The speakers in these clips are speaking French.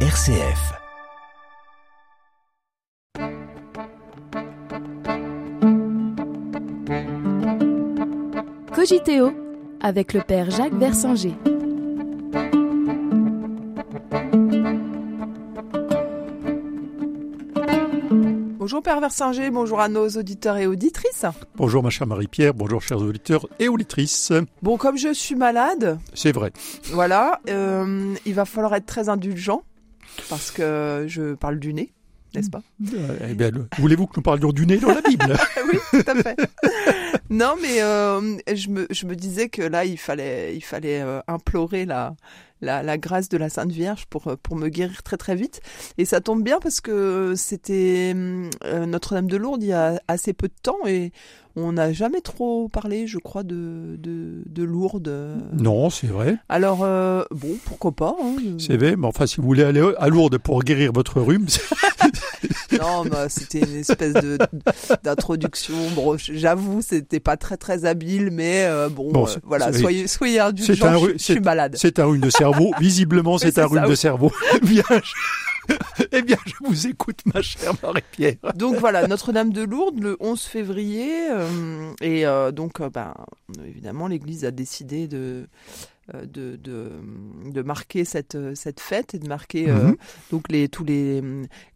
RCF. Cogiteo avec le père Jacques Versanger. Bonjour Père Versinger, bonjour à nos auditeurs et auditrices. Bonjour ma chère Marie-Pierre, bonjour chers auditeurs et auditrices. Bon, comme je suis malade, C'est vrai. voilà, euh, il va falloir être très indulgent parce que je parle du nez, n'est-ce pas eh bien, le- voulez-vous que nous parlions du nez dans la Bible Oui, tout à fait. non, mais euh, je, me, je me disais que là, il fallait, il fallait euh, implorer la, la, la grâce de la Sainte Vierge pour, euh, pour me guérir très très vite. Et ça tombe bien parce que c'était euh, Notre-Dame de Lourdes il y a assez peu de temps et on n'a jamais trop parlé, je crois, de, de, de Lourdes. Non, c'est vrai. Alors, euh, bon, pourquoi pas hein. C'est vrai, mais enfin, si vous voulez aller à Lourdes pour guérir votre rhume, c'est- Non, bah, c'était une espèce de d'introduction. Bon, j'avoue, c'était pas très très habile, mais euh, bon, Bon, euh, voilà, soyez soyez indulgents. Je, suis malade. c'est un rhume de cerveau. Visiblement, c'est un rhume ça, de oui. cerveau. Bien, je- eh bien, je vous écoute, ma chère Marie-Pierre. Donc voilà, Notre-Dame de Lourdes le 11 février, euh, et euh, donc euh, ben, évidemment l'Église a décidé de de, de, de marquer cette, euh, cette fête et de marquer euh, Mhm. donc les tous les,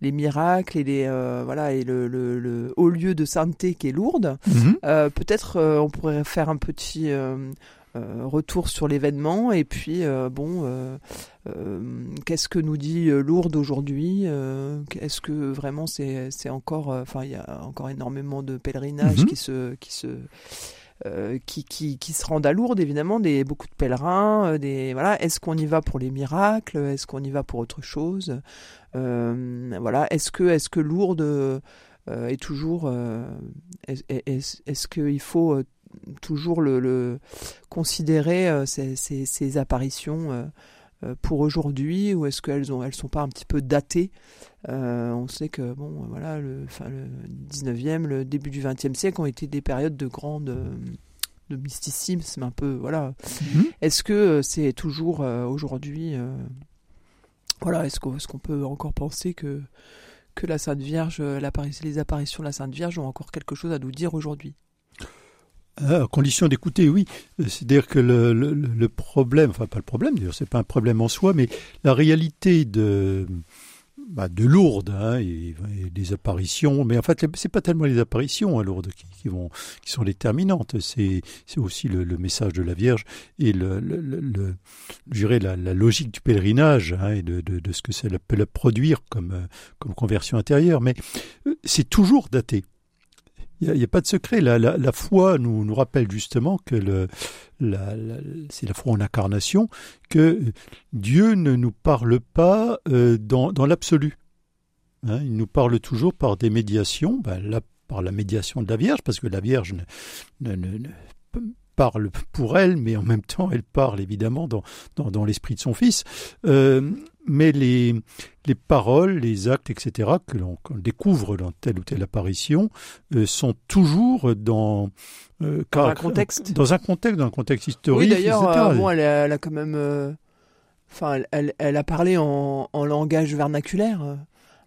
les miracles et les euh, voilà et le, le, le haut lieu de sainteté qui est Lourdes. Mhm. Euh, Peut-être euh, on pourrait faire un petit euh, euh, retour sur l'événement et puis euh, bon, euh, euh, qu'est-ce que nous dit euh, Lourdes aujourd'hui euh, Est-ce que vraiment c'est c'est encore, euh, enfin il y a encore énormément de pèlerinages Mhm. qui se qui se euh, qui, qui, qui se rendent à Lourdes, évidemment, des, beaucoup de pèlerins, euh, des voilà. Est-ce qu'on y va pour les miracles? Est-ce qu'on y va pour autre chose? Euh, Voilà. Est-ce que est-ce que Lourdes est toujours euh, est- est- est-ce qu'il faut toujours le, le considérer ces, ces, ces apparitions pour aujourd'hui ou est-ce qu'elles ont elles sont pas un petit peu datées? Euh, on sait que bon voilà le, enfin, le 19e le début du 20e siècle ont été des périodes de grande euh, de mysticisme un peu voilà. Mhm. est-ce que euh, c'est toujours euh, aujourd'hui euh, voilà est-ce qu'on est-ce qu'on peut encore penser que que la Sainte Vierge euh, les apparitions de la Sainte Vierge ont encore quelque chose à nous dire aujourd'hui? À condition d'écouter, oui. C'est-à-dire que le, problème, enfin pas le problème, d'ailleurs, c'est pas un problème en soi, mais la réalité de, bah, de Lourdes hein, et, des apparitions, mais en fait, c'est pas tellement les apparitions à Lourdes qui, vont, qui sont déterminantes. C'est, aussi le, message de la Vierge et le, le, la, logique du pèlerinage hein, et de, ce que ça peut produire comme, euh, comme conversion intérieure. Mais euh, c'est toujours daté. Il n'y a, pas de secret. La, la, foi nous, nous rappelle justement que le, la, c'est la foi en incarnation, que Dieu ne nous parle pas euh, dans, dans l'absolu. Hein, il nous parle toujours par des médiations, ben, là, par la médiation de la Vierge, parce que la Vierge ne, ne- ne- ne parle pour elle, mais en même temps, elle parle évidemment dans, dans, dans l'esprit de son Fils. Euh, mais les, les paroles, les actes, etc., que l'on découvre dans telle ou telle apparition, euh, sont toujours dans, euh, Dans un contexte. dans un contexte, dans un contexte oui historique, d'ailleurs euh, bon elle a, elle a quand même euh, enfin elle, elle, a parlé en, en langage vernaculaire euh,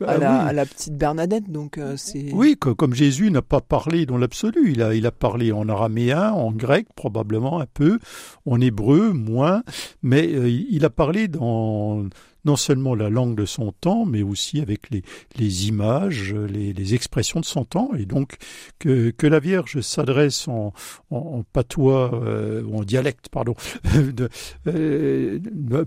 à, Ah la, oui. à la petite Bernadette donc euh, c'est Oui, que- comme Jésus n'a pas parlé dans l'absolu, il a, il a parlé en araméen, en grec probablement un peu, en hébreu moins, mais euh, il a parlé dans non seulement la langue de son temps, mais aussi avec les, les images, les, les expressions de son temps, et donc que, que la Vierge s'adresse en, en, patois, euh, ou en dialecte, pardon, de, euh,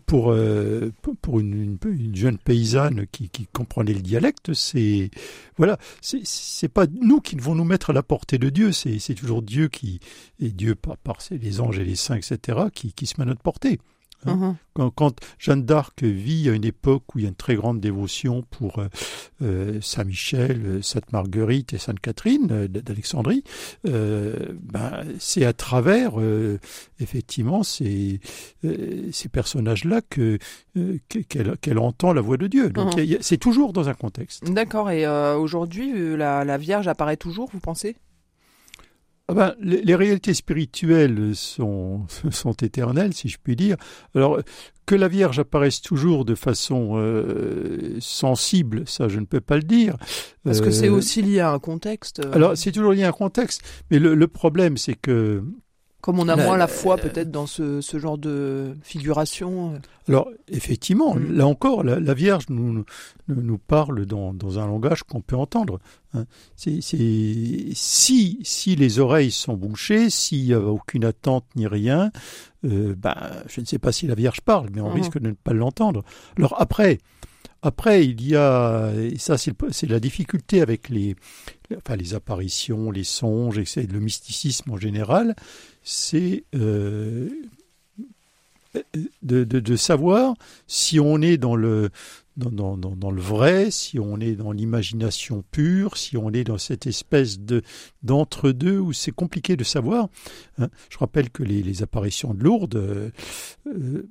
pour, euh, pour une, une, une jeune paysanne qui, qui comprenait le dialecte, c'est voilà, c'est pas nous qui devons nous mettre à la portée de Dieu, c'est toujours Dieu qui et Dieu par, par les anges et les saints etc qui, qui se met à notre portée. Mhm. Quand, quand Jeanne d'Arc vit à une époque où il y a une très grande dévotion pour euh, euh, Saint Michel, euh, Sainte Marguerite et Sainte Catherine euh, d'Alexandrie, euh, ben, c'est à travers effectivement ces, ces personnages-là que que- qu'elle entend la voix de Dieu. Donc a- c'est toujours dans un contexte. d'accord et aujourd'hui la, la Vierge apparaît toujours vous pensez? Ah ben, les, les, réalités spirituelles sont, sont éternelles, si je puis dire. Alors, que la Vierge apparaisse toujours de façon euh, sensible, ça je ne peux pas le dire. Parce que c'est aussi lié à un contexte. Euh... Alors, c'est toujours lié à un contexte, mais le, le problème, c'est que comme on a moins la foi peut-être dans ce, ce, genre de figuration. euh. Alors, effectivement, Mm. là encore, la, la Vierge nous, nous, nous parle dans, dans un langage qu'on peut entendre. hein. C'est, si, si les oreilles sont bouchées, s'il n'y a aucune attente ni rien, euh, ben, je ne sais pas si la Vierge parle, mais on Mhm. risque de ne pas l'entendre. Alors après, après, il y a, et ça c'est, la difficulté avec les, enfin, les apparitions, les songes, le mysticisme en général, c'est euh, de, savoir si on est dans le, dans, le vrai, si on est dans l'imagination pure, si on est dans cette espèce de d'entre-deux où c'est compliqué de savoir. hein. Je rappelle que les, apparitions de Lourdes, euh, euh,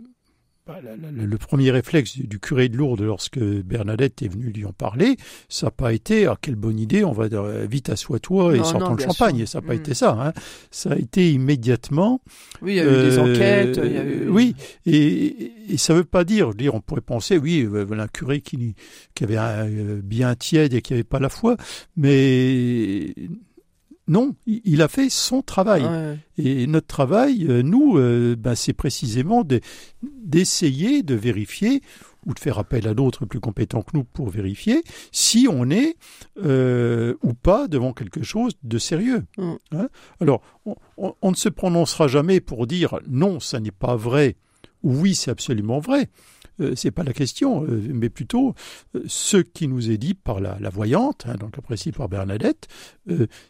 le premier réflexe du, curé de Lourdes lorsque Bernadette est venue lui en parler, ça n'a pas été ah quelle bonne idée, on va vite assois-toi et sortons le champagne. sûr. Ça n'a pas Mm. été ça. hein. Ça a été immédiatement Oui, il y a eu des euh, enquêtes. Il y a eu... Oui, et, et ça veut pas dire, dire, on pourrait penser, oui, euh, voilà un curé qui, qui avait un, euh, bien tiède et qui avait pas la foi, mais non, il a fait son travail. Ouais. Et notre travail, euh, nous, euh, ben, c'est précisément de- d'essayer de vérifier ou de faire appel à d'autres plus compétents que nous pour vérifier si on est euh, ou pas devant quelque chose de sérieux. Mm. Hein? Alors, on, on- on ne se prononcera jamais pour dire non, ça n'est pas vrai ou oui, c'est absolument vrai. Euh, c'est pas la question, euh, mais plutôt euh, ce qui nous est dit par la, la voyante, hein, donc précis par Bernadette,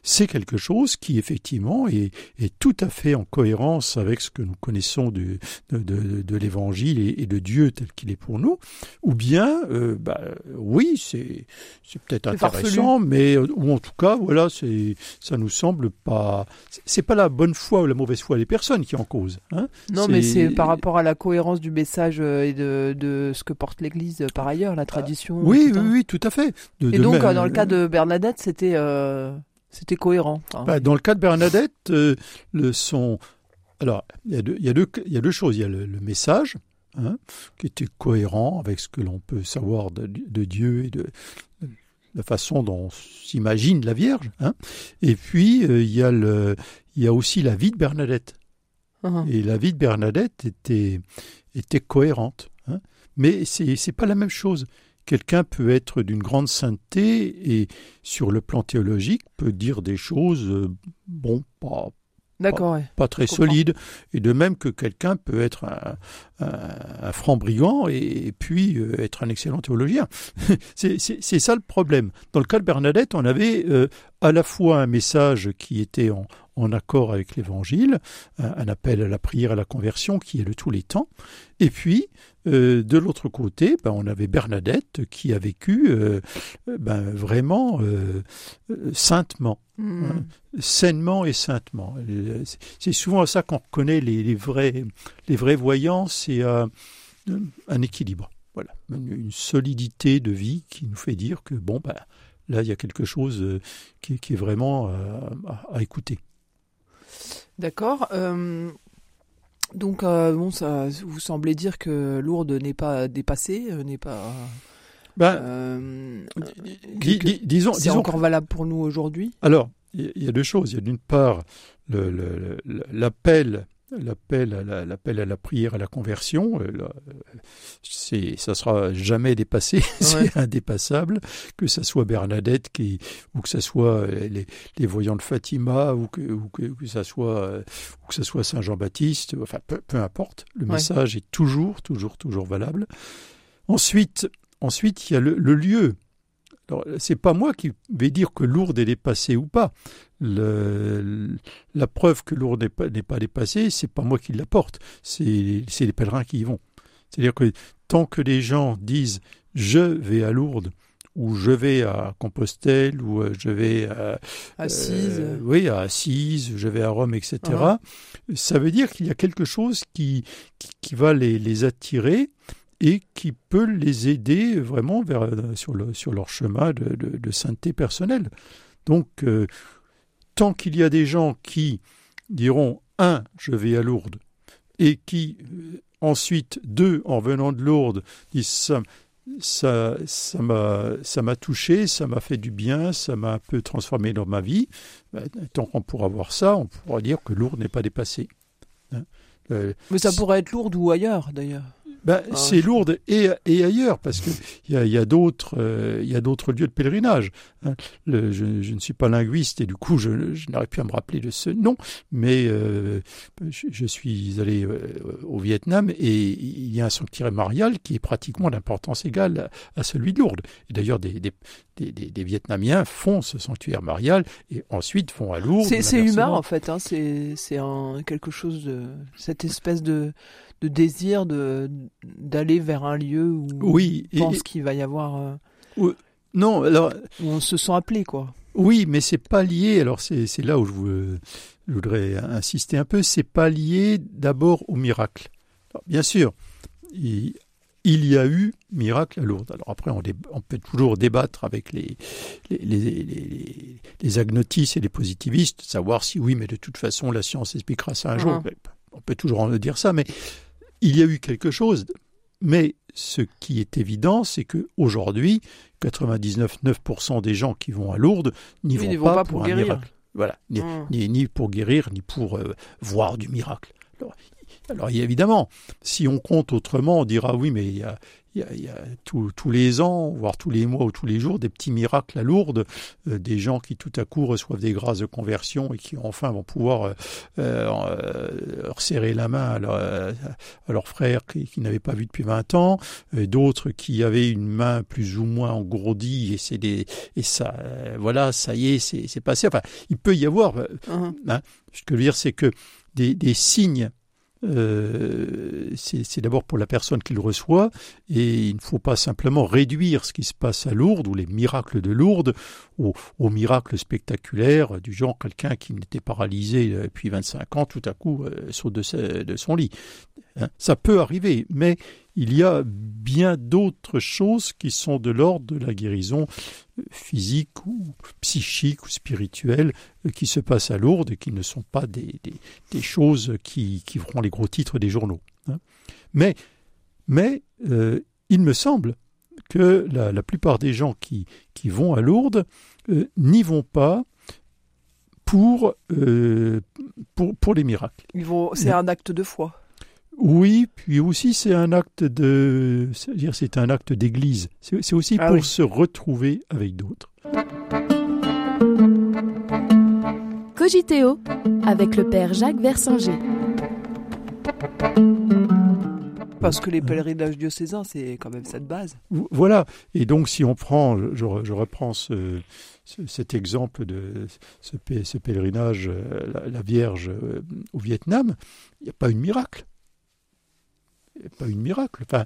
c'est quelque chose qui effectivement est, est tout à fait en cohérence avec ce que nous connaissons de, de, de l'Évangile et, et de Dieu tel qu'il est pour nous, ou bien, bah, oui, c'est peut-être C'est farfelu. intéressant, mais ou en tout cas, voilà, c'est ça nous semble pas, c'est- pas la bonne foi ou la mauvaise foi des personnes qui en cause. Hein Non, mais C'est- par rapport à la cohérence du message et de, de ce que porte l'Église euh, par ailleurs, la tradition. oui, oui, oui, tout à fait. De- Et de donc, même- dans le cas de Bernadette, c'était euh, c'était cohérent. Bah, dans le cas de Bernadette, euh, le son. Alors, il y, a deux, il, y y a deux choses. Il y a le, le message, hein, qui était cohérent avec ce que l'on peut savoir de, de Dieu et de la façon dont on s'imagine la Vierge. Hein. Et puis, euh, il, y a le, y a aussi la vie de Bernadette. hein. Et la vie de Bernadette était, était cohérente. Mais c'est c'est pas la même chose. Quelqu'un peut être d'une grande sainteté et, sur le plan théologique, peut dire des choses, euh, bon, pas, D'accord, ouais. pas très solides. Et de même que quelqu'un peut être un, un, un franc brigand et, et puis euh, être un excellent théologien. c'est ça le problème. Dans le cas de Bernadette, on avait euh, à la fois un message qui était en, en accord avec l'Évangile, un, un appel à la prière, à la conversion qui est de tous les temps, et puis euh, de l'autre côté, ben, on avait Bernadette qui a vécu euh, ben, vraiment euh, euh, saintement Hmm. sainement et saintement. Euh, c'est- souvent à ça qu'on reconnaît les, les vrais, les vrais voyants, c'est euh, un équilibre. Voilà, une, une solidité de vie qui nous fait dire que bon, bah, là, il y a quelque chose euh, qui, qui est vraiment euh, à, à écouter. D'accord. euh, donc, euh, bon, ça, vous semblez dire que Lourdes n'est pas dépassée, n'est pas. Ben, euh, dis- que- dis- disons, c'est disons encore valable pour nous aujourd'hui? Alors, il y a deux choses. Il y a d'une part l'appel, l'appel à la, l'appel à la prière, à la conversion. euh, là, euh, C'est, ça sera jamais dépassé, c'est indépassable. Que ça soit Bernadette qui, ou que ça soit euh, les, les voyants de Fatima, ou que, ou que, que ça soit, ou que ça soit Saint Jean-Baptiste. Enfin, peu, peu importe. Le Ouais. message est toujours, toujours, toujours valable. Ensuite, ensuite, il y a le, le lieu. Alors, c'est pas moi qui vais dire que Lourdes est dépassée ou pas. Le- la preuve que Lourdes n'est pas, pas dépassée, c'est pas moi qui l'apporte. C'est, les pèlerins qui y vont. C'est-à-dire que tant que les gens disent je vais à Lourdes ou je vais à Compostelle ou je vais à, Assise. euh, oui, à Assise, je vais à Rome, etc. Ça veut dire qu'il y a quelque chose qui, qui, qui va les, les attirer et qui peut les aider vraiment vers, sur, le, sur leur chemin de, de, de sainteté personnelle. Donc, euh, tant qu'il y a des gens qui diront un, je vais à Lourdes, et qui euh, ensuite deux, en venant de Lourdes, disent ça, ça, ça m'a, ça m'a touché, ça m'a fait du bien, ça m'a un peu transformé dans ma vie. Ben, tant qu'on pourra voir ça, on pourra dire que Lourdes n'est pas dépassé. Hein. Euh, Mais ça pourrait être Lourdes ou ailleurs, d'ailleurs. Ben, ah, c'est Lourdes et, et, ailleurs, parce qu'il y a, y a d'autres euh, il y a d'autres lieux de pèlerinage. Hein. Le, je, je, ne suis pas linguiste et du coup, je, je n'arrive plus à me rappeler de ce nom, mais euh, je, suis allé euh, au Vietnam et il y a un sanctuaire marial qui est pratiquement d'importance égale à, à, celui de Lourdes. Et d'ailleurs, des, des, des, des, Vietnamiens font ce sanctuaire marial et ensuite vont à Lourdes. C'est humain en fait, hein. c'est quelque chose de cette espèce de de désir de d'aller vers un lieu où oui, on pense qu'il va y avoir euh, non alors où on se sent appelé quoi. oui mais c'est pas lié alors c'est là où je, je, voudrais insister un peu c'est pas lié d'abord au miracle. Alors, bien sûr il, il, y a eu miracle à Lourdes. Alors après on, on peut toujours débattre avec les les, les, les, les agnotistes et les positivistes savoir si oui mais de toute façon la science expliquera ça un jour. On peut toujours en dire ça mais il y a eu quelque chose, mais ce qui est évident, c'est que aujourd'hui, 99,9% des gens qui vont à Lourdes n'y vont, vont, pas, pas pour, pour un miracle. Voilà, ni, mmh. ni, ni, pour guérir, ni pour euh, voir du miracle. Alors, alors, évidemment, si on compte autrement, on dira oui, mais il y a, il y a, il y a tout, tous les ans, voire tous les mois ou tous les jours, des petits miracles à Lourdes, euh, des gens qui tout à coup reçoivent des grâces de conversion et qui enfin vont pouvoir euh, euh, serrer la main à, leur, à leurs frères qui, qui n'avaient pas vu depuis 20 ans, d'autres qui avaient une main plus ou moins engourdie et c'est des et ça euh, voilà ça y est c'est passé. Enfin, il peut y avoir. Uh -huh. hein, ce que je veux dire, c'est que des, des signes euh, c'est d'abord pour la personne qui le reçoit et il ne faut pas simplement réduire ce qui se passe à Lourdes ou les miracles de Lourdes aux, aux miracles spectaculaires du genre quelqu'un qui n'était paralysé depuis 25 ans tout à coup euh, saute de, son lit. Hein, ça peut arriver, mais il y a bien d'autres choses qui sont de l'ordre de la guérison physique ou psychique ou spirituelle qui se passent à Lourdes et qui ne sont pas des, des, des choses qui, qui feront les gros titres des journaux. Hein. Mais, mais euh, il me semble que la, la, plupart des gens qui, qui vont à Lourdes euh, n'y vont pas pour, euh, pour, pour les miracles. C'est un acte de foi. Oui, puis aussi c'est un acte de, c'est-à-dire c'est un acte d'église. C'est aussi ah pour oui. se retrouver avec d'autres. Cogiteo avec le père Jacques Versinger. Parce que les pèlerinages diocésains, c'est quand même cette base. Voilà. Et donc, si on prend, je, je reprends ce, ce, cet exemple de ce, ce pèlerinage, la, la Vierge au Vietnam, il n'y a pas eu de miracle pas une miracle. Enfin,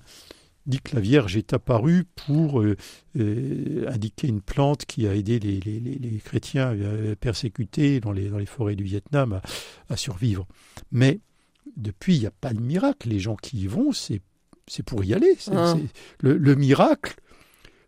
dit que la Vierge est apparue pour euh, euh, indiquer une plante qui a aidé les, les, les chrétiens euh, persécutés dans les, dans les, forêts du Vietnam à, à survivre. Mais depuis, il n'y a pas de miracle. Les gens qui y vont, c'est pour y aller. Ah. Le, le, miracle,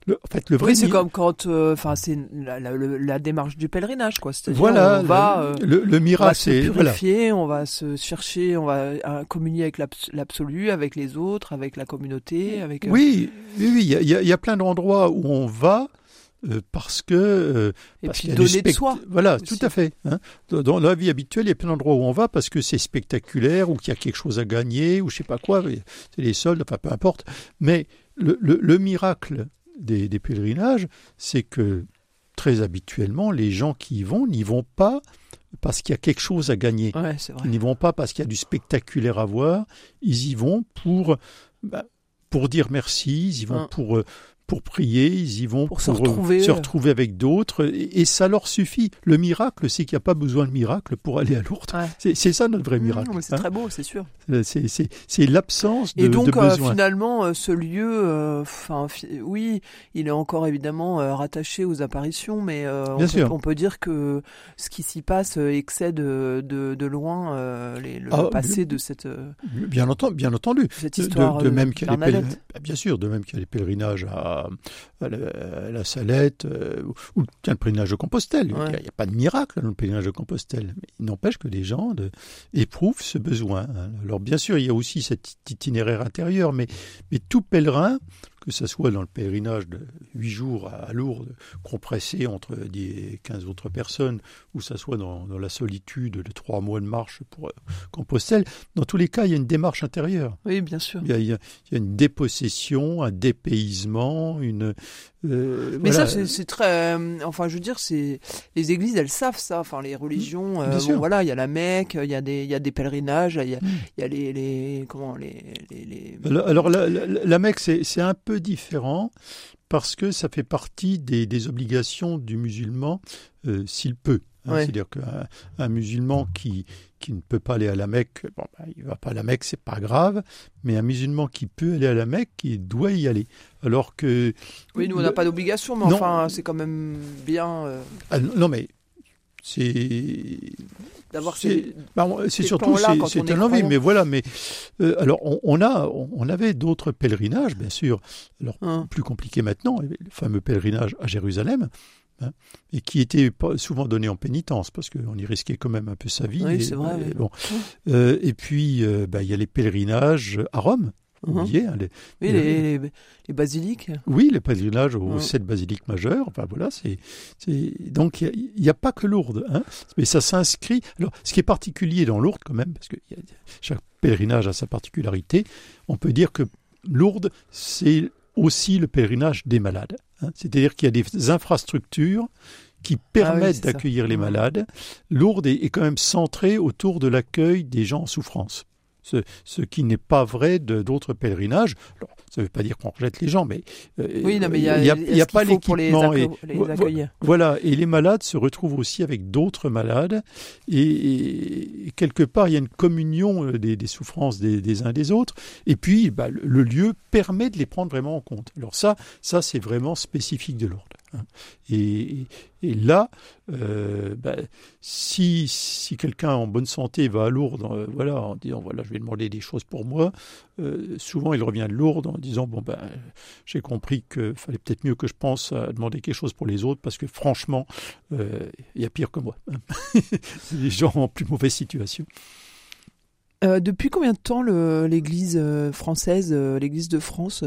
le, en fait, le vrai oui, c'est comme quand, enfin, euh, c'est la, la, la, démarche du pèlerinage, quoi. Voilà, on va, euh, le, le, miracle, c'est purifier, voilà. on va se chercher, on va euh, communier avec l'absolu, avec les autres, avec la communauté, avec. Oui, oui, oui, il y a, y a, plein d'endroits où on va. Euh, parce que euh, et parce puis donner de soi voilà aussi. tout à fait hein. dans la vie habituelle il y a plein d'endroits où on va parce que c'est spectaculaire ou qu'il y a quelque chose à gagner ou je sais pas quoi c'est les soldes enfin peu importe mais le miracle des, des pèlerinages, c'est que très habituellement, les gens qui y vont n'y vont pas parce qu'il y a quelque chose à gagner. Ouais, ils n'y vont pas parce qu'il y a du spectaculaire à voir. Ils y vont pour, bah, pour dire merci, ils y vont hein. pour, pour prier, ils y vont pour, pour se retrouver, se retrouver avec d'autres, et, et, ça leur suffit. Le miracle, c'est qu'il n'y a pas besoin de miracle pour aller à Lourdes. Ouais. C'est ça notre vrai miracle. Mmh, c'est hein. très beau, c'est sûr. C'est l'absence de, et donc, de besoin. Euh, finalement, euh, ce lieu, enfin, euh, oui, il est encore évidemment euh, rattaché aux apparitions, mais euh, on, peut, on, peut, dire que ce qui s'y passe excède de, de, de loin les, le ah, passé de cette. bien entendu, bien entendu. Cette histoire de, même bien sûr, de même qu'il y a les pèlerinages à à, la, Salette, euh, ou tiens, le pèlerinage de Compostelle. Il n'y a, pas de miracle dans le pèlerinage de Compostelle. Mais il n'empêche que les gens de, éprouvent ce besoin. Hein. Alors bien sûr, il y a aussi cet itinéraire intérieur, mais, mais tout pèlerin que ce soit dans le pèlerinage de huit jours à Lourdes, compressé entre des 15 autres personnes, ou ça soit dans, la solitude de trois mois de marche pour euh, Compostelle, dans tous les cas, il y a une démarche intérieure. Oui, bien sûr. Il y a, une dépossession, un dépaysement, une... Euh, Mais ça, c'est très... Euh, enfin, je veux dire, c'est les églises, elles savent ça. Enfin, les religions, voilà, il y a la Mecque, il y a des, il y a des pèlerinages, il y a, mm. il y a les, les, comment, les... les, Alors, la, la Mecque, c'est un peu différent parce que ça fait partie des, obligations du musulman euh, s'il peut. Hein. C'est-à-dire qu'un musulman qui, qui ne peut pas aller à la Mecque, bon, ben, il va pas à la Mecque, c'est pas grave, mais un musulman qui peut aller à la Mecque, il doit y aller. Alors que. Oui, nous, on n'a pas d'obligation, mais enfin, c'est quand même bien. Euh, ah, non, mais c'est d'avoir ces, bah, c'est surtout c'est un envie mais voilà mais euh, alors on, a on avait d'autres pèlerinages bien sûr alors hein. plus compliqué maintenant le fameux pèlerinage à Jérusalem hein, et qui était souvent donné en pénitence parce qu'on y risquait quand même un peu sa vie oui, et, vrai, bon. Euh, et puis euh, bah, il y a les pèlerinages à Rome Uh les, oui, les, les, basiliques. Oui, les pèlerinages aux sept basiliques majeures. Enfin voilà, c'est donc il n'y a, pas que Lourdes, hein, mais ça s'inscrit. Alors, ce qui est particulier dans Lourdes quand même, parce que chaque pèlerinage a sa particularité, on peut dire que Lourdes c'est aussi le pèlerinage des malades. Hein. C'est-à-dire qu'il y a des infrastructures qui ah permettent d'accueillir les malades. Lourdes est, est quand même centrée autour de l'accueil des gens en souffrance ce, qui n'est pas vrai d'autres pèlerinages. ça ne veut pas dire qu'on rejette les gens, mais euh, oui, il n'y a, pas l'équipement. Les, accueillir. Voilà, et les malades se retrouvent aussi avec d'autres malades, et, quelque part, il y a une communion euh, des, souffrances des, uns des autres, et puis bah, le, lieu permet de les prendre vraiment en compte. Alors ça, ça c'est vraiment spécifique de Lourdes. Et, là, euh, bah, si, si quelqu'un en bonne santé va à Lourdes, euh, voilà, en disant voilà, je vais demander des choses pour moi, euh, souvent il revient de Lourdes en disant bon ben, j'ai compris qu'il fallait peut-être mieux que je pense à demander quelque chose pour les autres parce que franchement, il y a pire que moi. Des gens en plus mauvaise situation. depuis combien de temps l'Église française, l'Église de France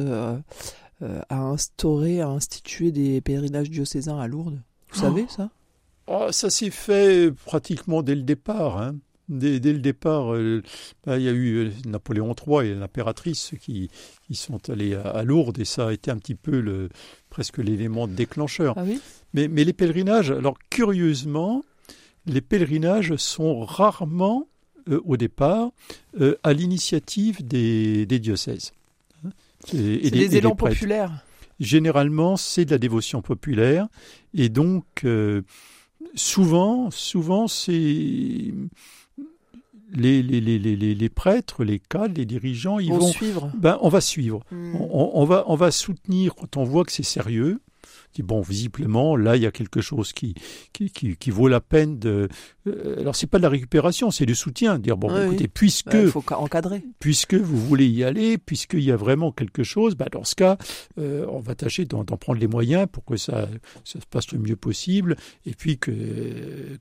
à instaurer, à instituer des pèlerinages diocésains à Lourdes. Vous savez ça? Oh, Ça s'est fait pratiquement dès le départ. Hein. Dès, le départ, euh, bah, il y a eu euh, Napoléon III et l'impératrice qui, qui, sont allés à, Lourdes et ça a été un petit peu le, presque l'élément déclencheur. Ah oui? Mais, mais les pèlerinages, alors curieusement, les pèlerinages sont rarement au départ à l'initiative des, des diocèses. C'est des élans populaires. Généralement, c'est de la dévotion populaire, et donc euh, souvent, souvent, c'est les, les, les, les, prêtres, les cadres, les dirigeants, ils vont, suivre. Ben, on va suivre. Hmm. on, va, on va soutenir quand on voit que c'est sérieux bon, visiblement, là, il y a quelque chose qui, qui, qui, vaut la peine de. Euh, alors, c'est pas de la récupération, c'est du soutien. Dire, bon, écoutez, puisque. Il faut encadrer. Puisque vous voulez y aller, puisqu'il y a vraiment quelque chose, bah, dans ce cas, euh, on va tâcher d'en prendre les moyens pour que ça, ça, se passe le mieux possible et puis que,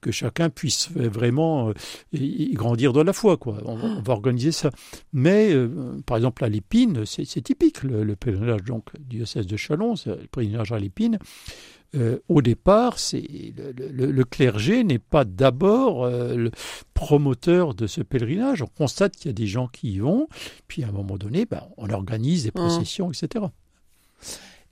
que chacun puisse vraiment euh, y, grandir dans la foi, quoi. On, va organiser ça. Mais, par exemple, à l'épine, c'est typique, le, pèlerinage donc, du diocèse de Chalon, le pèlerinage à l'épine. Euh, au départ, c'est le, clergé n'est pas d'abord euh, le promoteur de ce pèlerinage. On constate qu'il y a des gens qui y vont, puis à un moment donné, ben, on organise des mmh. processions, etc.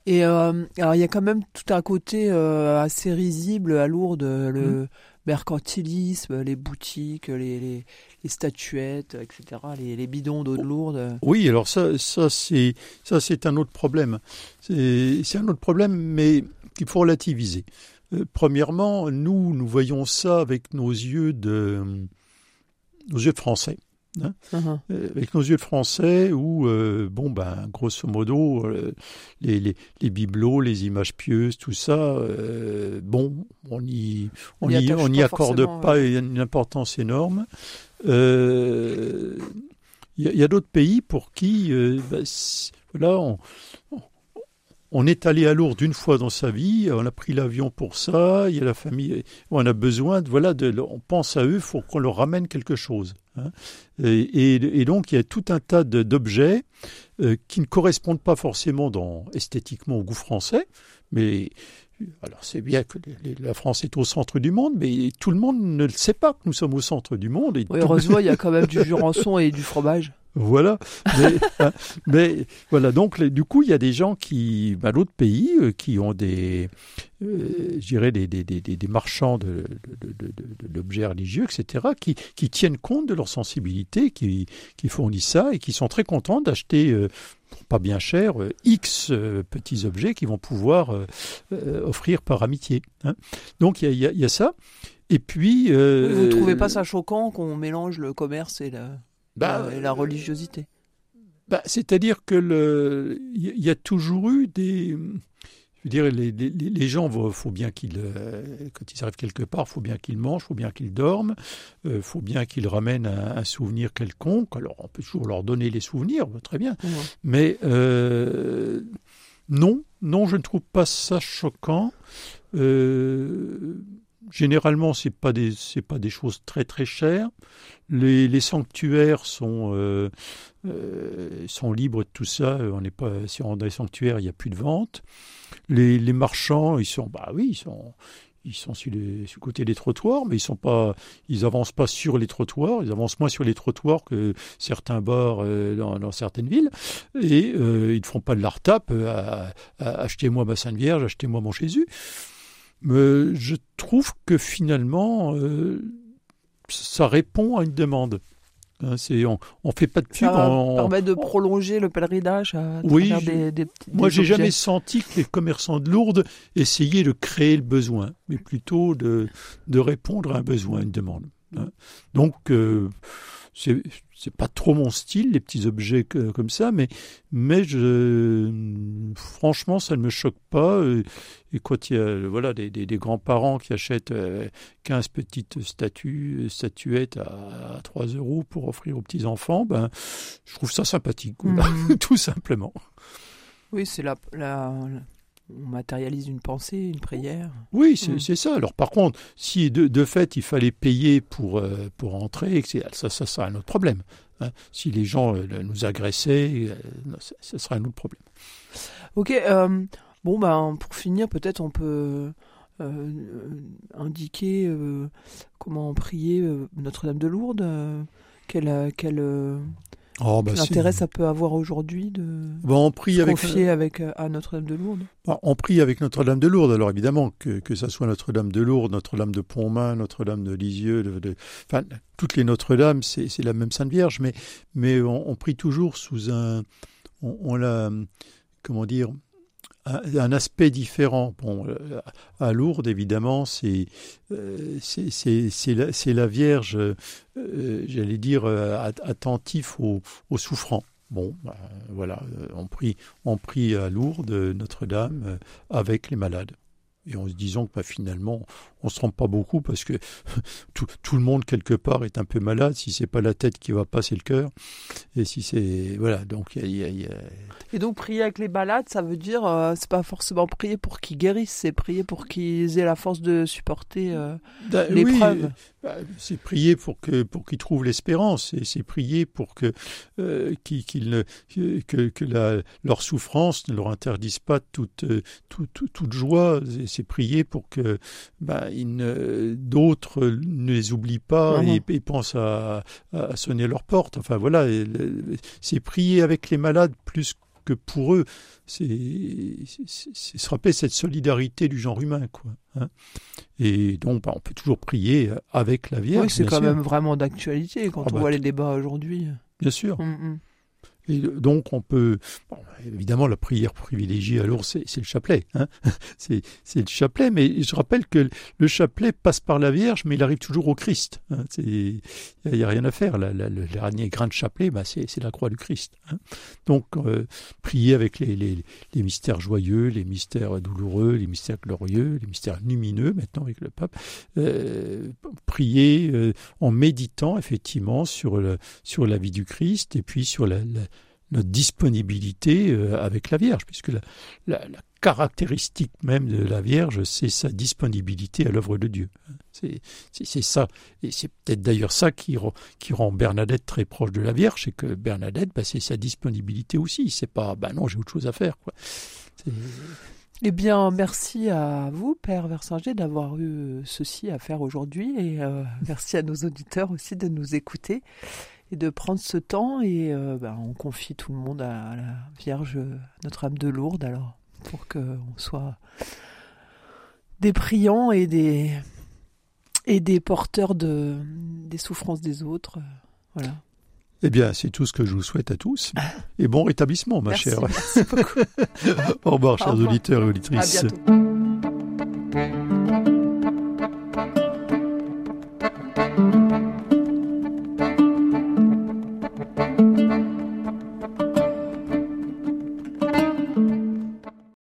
Et euh, alors il y a quand même tout un côté assez risible à Lourdes, le mmh. Mercantilisme, les boutiques, les, statuettes, etc., les, bidons d'eau de Lourdes. Oui, alors ça, ça c'est ça c'est un autre problème. C'est un autre problème, mais qu'il faut relativiser. Euh, premièrement, nous, nous voyons ça avec nos yeux de, nos yeux français. Hein. Uh-huh. Euh, avec nos yeux de français où, euh, bon, ben, grosso modo, les, les, les, bibelots, les images pieuses, tout ça, bon, on n'y on y, on y accorde pas une importance énorme. Il y a, d'autres pays pour qui, ben, voilà, on, on est allé à Lourdes une fois dans sa vie, on a pris l'avion pour ça, il y a la famille, on a besoin, de, voilà, de, on pense à eux, il faut qu'on leur ramène quelque chose. Hein. Et, donc il y a tout un tas d'objets euh, qui ne correspondent pas forcément dans, esthétiquement au goût français, mais alors c'est bien que la France est au centre du monde, mais tout le monde ne le sait pas que nous sommes au centre du monde. Et heureusement, il y a quand même du jurançon et du fromage. Voilà. Hein, mais, voilà, donc du coup, il y a des gens qui, bah, d'autres pays, euh, qui ont des, euh, des, des, des, des marchands de, d'objets religieux, etc., qui, qui tiennent compte de leur sensibilité, qui, qui fournissent ça et qui sont très contents d'acheter. Euh, pas bien cher, X petits objets qui vont pouvoir offrir par amitié. Hein. Donc il y, y a, ça. Et puis. vous ne trouvez pas ça choquant qu'on mélange le commerce et la bah, et la religiosité. Bah, C'est-à-dire que le, il y a toujours eu des, je veux dire, les, les, les gens, faut bien qu'ils, euh, quand ils arrivent quelque part, faut bien qu'ils mangent, faut bien qu'ils dorment, euh, faut bien qu'ils ramènent un, souvenir quelconque. Alors, on peut toujours leur donner les souvenirs, très bien. Mais euh, non, non, je ne trouve pas ça choquant. Euh, généralement, c'est pas des pas des choses très très chères. Les, les sanctuaires sont euh, euh, sont libres de tout ça. On n'est pas si on dans les sanctuaires, il n'y a plus de vente. Les, les marchands, ils sont bah oui, ils sont ils sont sur, les, sur, le côté des trottoirs, mais ils sont pas, ils avancent pas sur les trottoirs, ils avancent moins sur les trottoirs que certains bars euh, dans, dans, certaines villes, et euh, ils ne font pas de la retape à, à achetez-moi ma Sainte Vierge, achetez-moi mon Jésus. Mais je trouve que finalement, euh, ça répond à une demande. Hein, on ne fait pas de pub. Ça permet de prolonger le pèlerinage à oui, travers des, des, Moi, j'ai jamais senti que les commerçants de Lourdes essayaient de créer le besoin, mais plutôt de, de répondre à un besoin, à une demande. Hein. Donc, euh, c'est c'est pas trop mon style les petits objets comme ça mais mais je franchement ça ne me choque pas. Et, quand il y a voilà des, des, grands-parents qui achètent 15 euh, petites statues statuettes à, 3 euros pour offrir aux petits enfants ben je trouve ça sympathique. Mmh. tout simplement. Oui c'est la, la, on matérialise une pensée, une prière. Oui, c'est mm. ça. Alors par contre, si de, fait il fallait payer pour, euh, pour entrer, ça, ça sera un autre problème. Hein. Si les gens euh, nous agressaient, euh, ça sera un autre problème. Ok, bon, ben, pour finir, peut-être on peut indiquer comment prier Notre-Dame de Lourdes. quelle, quelle Oh, bah L'intérêt ça peut avoir aujourd'hui de bah, on prie se avec... confier avec, euh, à Notre-Dame de Lourdes bah, On prie avec Notre-Dame de Lourdes. Alors évidemment, que, que ça soit Notre-Dame de Lourdes, Notre-Dame de Pontmain, Notre-Dame de Lisieux, de, Enfin, toutes les Notre-Dame, c'est la même Sainte Vierge, mais, mais on, on prie toujours sous un... On, on l'a... Comment dire un, aspect différent. Bon, euh, à Lourdes, évidemment, c'est euh, la, la, Vierge, euh, j'allais dire, attentif aux, aux souffrants. Bon, ben, voilà, on prie, on prie à Lourdes Notre-Dame avec les malades et en se disant que bah, finalement on se trompe pas beaucoup parce que tout, tout, le monde quelque part est un peu malade. Si c'est pas la tête qui va pas c'est le cœur. Et si c'est voilà donc y, y, a... et donc prier avec les malades ça veut dire euh, c'est pas forcément prier pour qu'ils guérissent c'est prier pour qu'ils aient la force de supporter euh, bah, l'épreuve c'est prier pour que pour qu'ils trouvent l'espérance et c'est prier pour que euh, qu'ils que, que la, leur souffrance ne leur interdise pas toute toute, toute joie c'est prier pour que bah, d'autres ne les oublient pas et, pensent à, à, sonner leur porte. Enfin voilà, c'est prier avec les malades plus que pour eux. C'est se rappeler cette solidarité du genre humain, quoi. Hein. et donc, bah, on peut toujours prier avec la Vierge. Oui, c'est quand même vraiment d'actualité quand ah on bah, voit les débats aujourd'hui. Bien sûr. Hum, hum. Et donc on peut, évidemment la prière privilégiée alors c'est le chapelet, hein c'est le chapelet, mais je rappelle que le chapelet passe par la Vierge, mais il arrive toujours au Christ. Hein il n'y a, rien à faire. le dernier grain de chapelet, bah, c'est la croix du Christ. Hein donc euh, prier avec les, les, les, mystères joyeux, les mystères douloureux, les mystères glorieux, les mystères lumineux maintenant avec le pape, euh, prier euh, en méditant effectivement sur, le, sur la vie du Christ et puis sur la notre disponibilité euh, avec la Vierge, puisque la, caractéristique même de la Vierge, c'est sa disponibilité à l'œuvre de Dieu. C'est ça, et c'est peut-être d'ailleurs ça qui, rend Bernadette très proche de la Vierge, c'est que Bernadette, bah, c'est sa disponibilité aussi. C'est pas, bah non, j'ai autre chose à faire. Eh bien, merci à vous, Père Versinger, d'avoir eu ceci à faire aujourd'hui. Et euh, merci à nos auditeurs aussi de nous écouter et de prendre ce temps. Et euh, ben, on confie tout le monde à, la Vierge Notre-Dame de Lourdes, alors, pour qu'on soit des priants et des, et des porteurs de, des souffrances des autres. Voilà. Eh bien, c'est tout ce que je vous souhaite à tous. Et bon rétablissement, ma merci, chère. Merci beaucoup. Au revoir, chers Au revoir. auditeurs et auditrices. À bientôt.